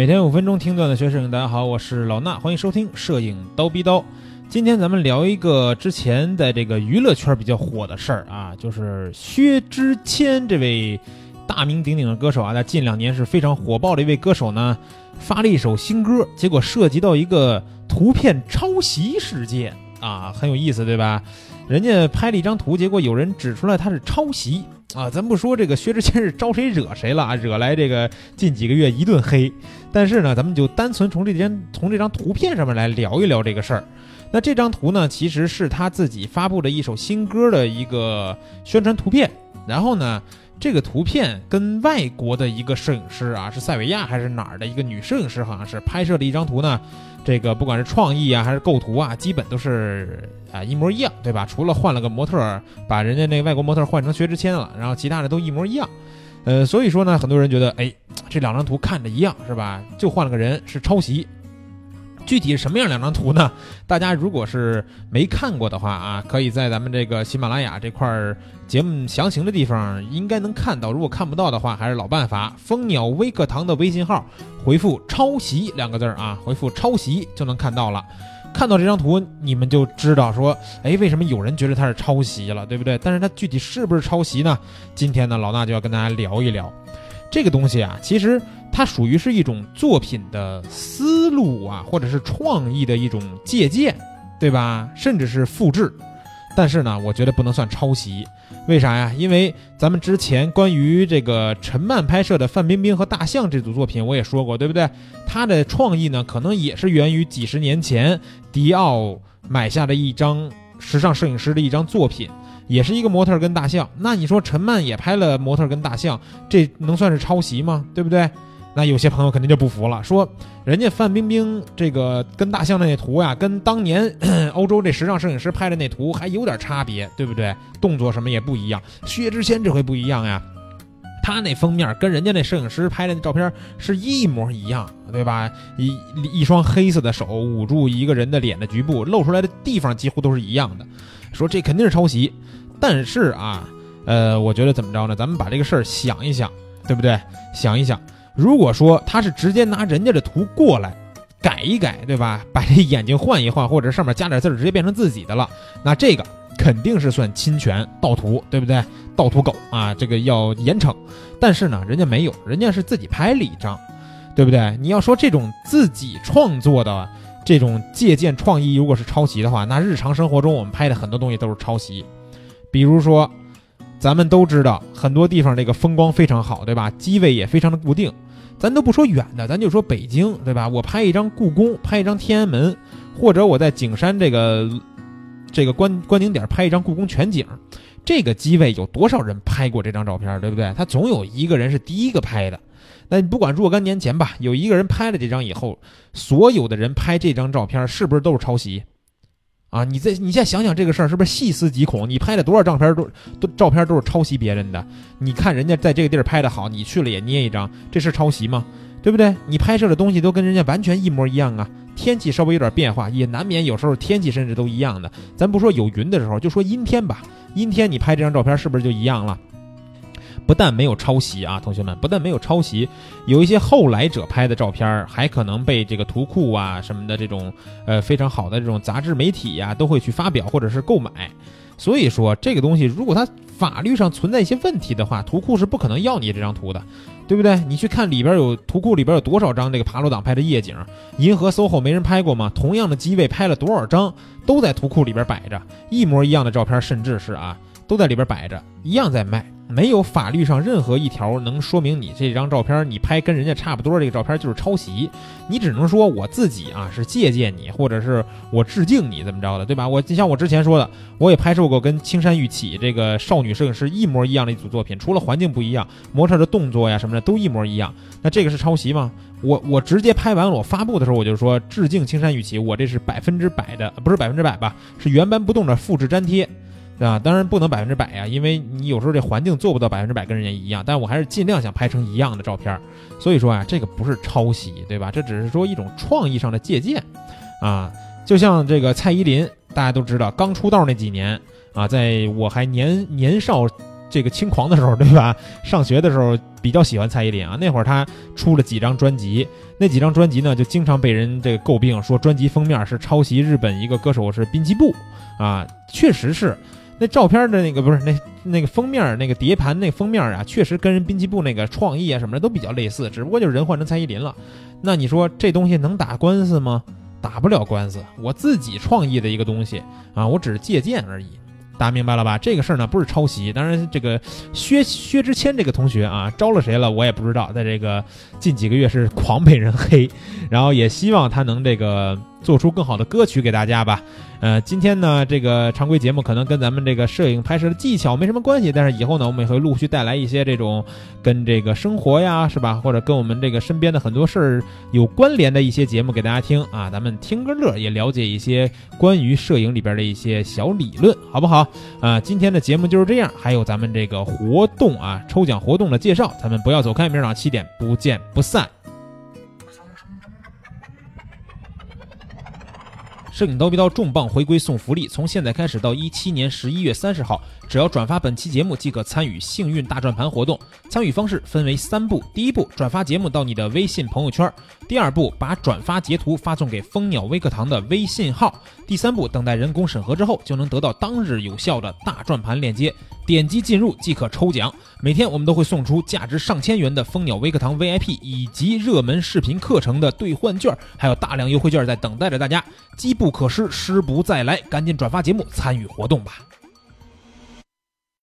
每天五分钟听段子学摄影，大家好，我是老衲，欢迎收听摄影刀逼刀。今天咱们聊一个之前在这个娱乐圈比较火的事儿啊，就是薛之谦这位大名鼎鼎的歌手啊，在近两年是非常火爆的一位歌手呢，发了一首新歌，结果涉及到一个图片抄袭事件啊，很有意思，对吧？人家拍了一张图，结果有人指出来他是抄袭。啊，咱不说这个薛之谦是招谁惹谁了啊，惹来这个近几个月一顿黑。但是呢，咱们就单纯从这张从这张图片上面来聊一聊这个事儿。那这张图呢，其实是他自己发布的一首新歌的一个宣传图片。然后呢，这个图片跟外国的一个摄影师啊，是塞维亚还是哪儿的一个女摄影师，好像是拍摄的一张图呢。这个不管是创意啊，还是构图啊，基本都是啊一模一样，对吧？除了换了个模特，把人家那外国模特换成薛之谦了，然后其他的都一模一样。呃，所以说呢，很多人觉得，哎，这两张图看着一样，是吧？就换了个人，是抄袭。具体是什么样两张图呢？大家如果是没看过的话啊，可以在咱们这个喜马拉雅这块儿节目详情的地方应该能看到。如果看不到的话，还是老办法，蜂鸟微课堂的微信号回复“抄袭”两个字儿啊，回复“抄袭”就能看到了。看到这张图，你们就知道说，哎，为什么有人觉得它是抄袭了，对不对？但是它具体是不是抄袭呢？今天呢，老衲就要跟大家聊一聊这个东西啊，其实。它属于是一种作品的思路啊，或者是创意的一种借鉴，对吧？甚至是复制。但是呢，我觉得不能算抄袭。为啥呀？因为咱们之前关于这个陈漫拍摄的范冰冰和大象这组作品，我也说过，对不对？他的创意呢，可能也是源于几十年前迪奥买下的一张时尚摄影师的一张作品，也是一个模特跟大象。那你说陈漫也拍了模特跟大象，这能算是抄袭吗？对不对？那有些朋友肯定就不服了，说人家范冰冰这个跟大象的那图呀，跟当年 欧洲这时尚摄影师拍的那图还有点差别，对不对？动作什么也不一样。薛之谦这回不一样呀，他那封面跟人家那摄影师拍的那照片是一模一样，对吧？一一双黑色的手捂住一个人的脸的局部，露出来的地方几乎都是一样的。说这肯定是抄袭，但是啊，呃，我觉得怎么着呢？咱们把这个事儿想一想，对不对？想一想。如果说他是直接拿人家的图过来改一改，对吧？把这眼睛换一换，或者上面加点字儿，直接变成自己的了，那这个肯定是算侵权盗图，对不对？盗图狗啊，这个要严惩。但是呢，人家没有，人家是自己拍了一张，对不对？你要说这种自己创作的这种借鉴创意，如果是抄袭的话，那日常生活中我们拍的很多东西都是抄袭，比如说。咱们都知道，很多地方这个风光非常好，对吧？机位也非常的固定。咱都不说远的，咱就说北京，对吧？我拍一张故宫，拍一张天安门，或者我在景山这个这个观观景点拍一张故宫全景，这个机位有多少人拍过这张照片，对不对？他总有一个人是第一个拍的。那你不管若干年前吧，有一个人拍了这张以后，所有的人拍这张照片是不是都是抄袭？啊，你再你现在想想这个事儿，是不是细思极恐？你拍了多少照片都都照片都是抄袭别人的？你看人家在这个地儿拍的好，你去了也捏一张，这是抄袭吗？对不对？你拍摄的东西都跟人家完全一模一样啊！天气稍微有点变化，也难免有时候天气甚至都一样的。咱不说有云的时候，就说阴天吧，阴天你拍这张照片是不是就一样了？不但没有抄袭啊，同学们，不但没有抄袭，有一些后来者拍的照片还可能被这个图库啊什么的这种呃非常好的这种杂志媒体呀都会去发表或者是购买。所以说这个东西如果它法律上存在一些问题的话，图库是不可能要你这张图的，对不对？你去看里边有图库里边有多少张这个爬楼党拍的夜景，银河 SOHO 没人拍过吗？同样的机位拍了多少张都在图库里边摆着，一模一样的照片，甚至是啊都在里边摆着，一样在卖。没有法律上任何一条能说明你这张照片你拍跟人家差不多，这个照片就是抄袭。你只能说我自己啊是借鉴你，或者是我致敬你，怎么着的，对吧？我就像我之前说的，我也拍摄过跟青山玉起这个少女摄影师一模一样的一组作品，除了环境不一样，模特的动作呀什么的都一模一样。那这个是抄袭吗？我我直接拍完了，我发布的时候我就说致敬青山玉起，我这是百分之百的，不是百分之百吧，是原斑不动的复制粘贴。对吧？当然不能百分之百呀，因为你有时候这环境做不到百分之百跟人家一样。但我还是尽量想拍成一样的照片。所以说啊，这个不是抄袭，对吧？这只是说一种创意上的借鉴，啊，就像这个蔡依林，大家都知道，刚出道那几年啊，在我还年年少这个轻狂的时候，对吧？上学的时候比较喜欢蔡依林啊，那会儿她出了几张专辑，那几张专辑呢就经常被人这个诟病，说专辑封面是抄袭日本一个歌手是滨崎步啊，确实是。那照片的那个不是那那个封面那个碟盘那封面啊，确实跟人滨崎步那个创意啊什么的都比较类似，只不过就是人换成蔡依林了。那你说这东西能打官司吗？打不了官司，我自己创意的一个东西啊，我只是借鉴而已。大家明白了吧？这个事儿呢不是抄袭，当然这个薛薛之谦这个同学啊招了谁了我也不知道，在这个近几个月是 狂被人黑，然后也希望他能这个。做出更好的歌曲给大家吧。呃，今天呢，这个常规节目可能跟咱们这个摄影拍摄的技巧没什么关系，但是以后呢，我们也会陆续带来一些这种跟这个生活呀，是吧？或者跟我们这个身边的很多事儿有关联的一些节目给大家听啊。咱们听个乐，也了解一些关于摄影里边的一些小理论，好不好？啊，今天的节目就是这样。还有咱们这个活动啊，抽奖活动的介绍，咱们不要走开，明儿早上七点不见不散。摄影刀逼刀重磅回归送福利，从现在开始到一七年十一月三十号，只要转发本期节目即可参与幸运大转盘活动。参与方式分为三步：第一步，转发节目到你的微信朋友圈；第二步，把转发截图发送给蜂鸟微课堂的微信号；第三步，等待人工审核之后，就能得到当日有效的大转盘链接。点击进入即可抽奖，每天我们都会送出价值上千元的蜂鸟微课堂 VIP 以及热门视频课程的兑换券，还有大量优惠券在等待着大家，机不可失，失不再来，赶紧转发节目参与活动吧。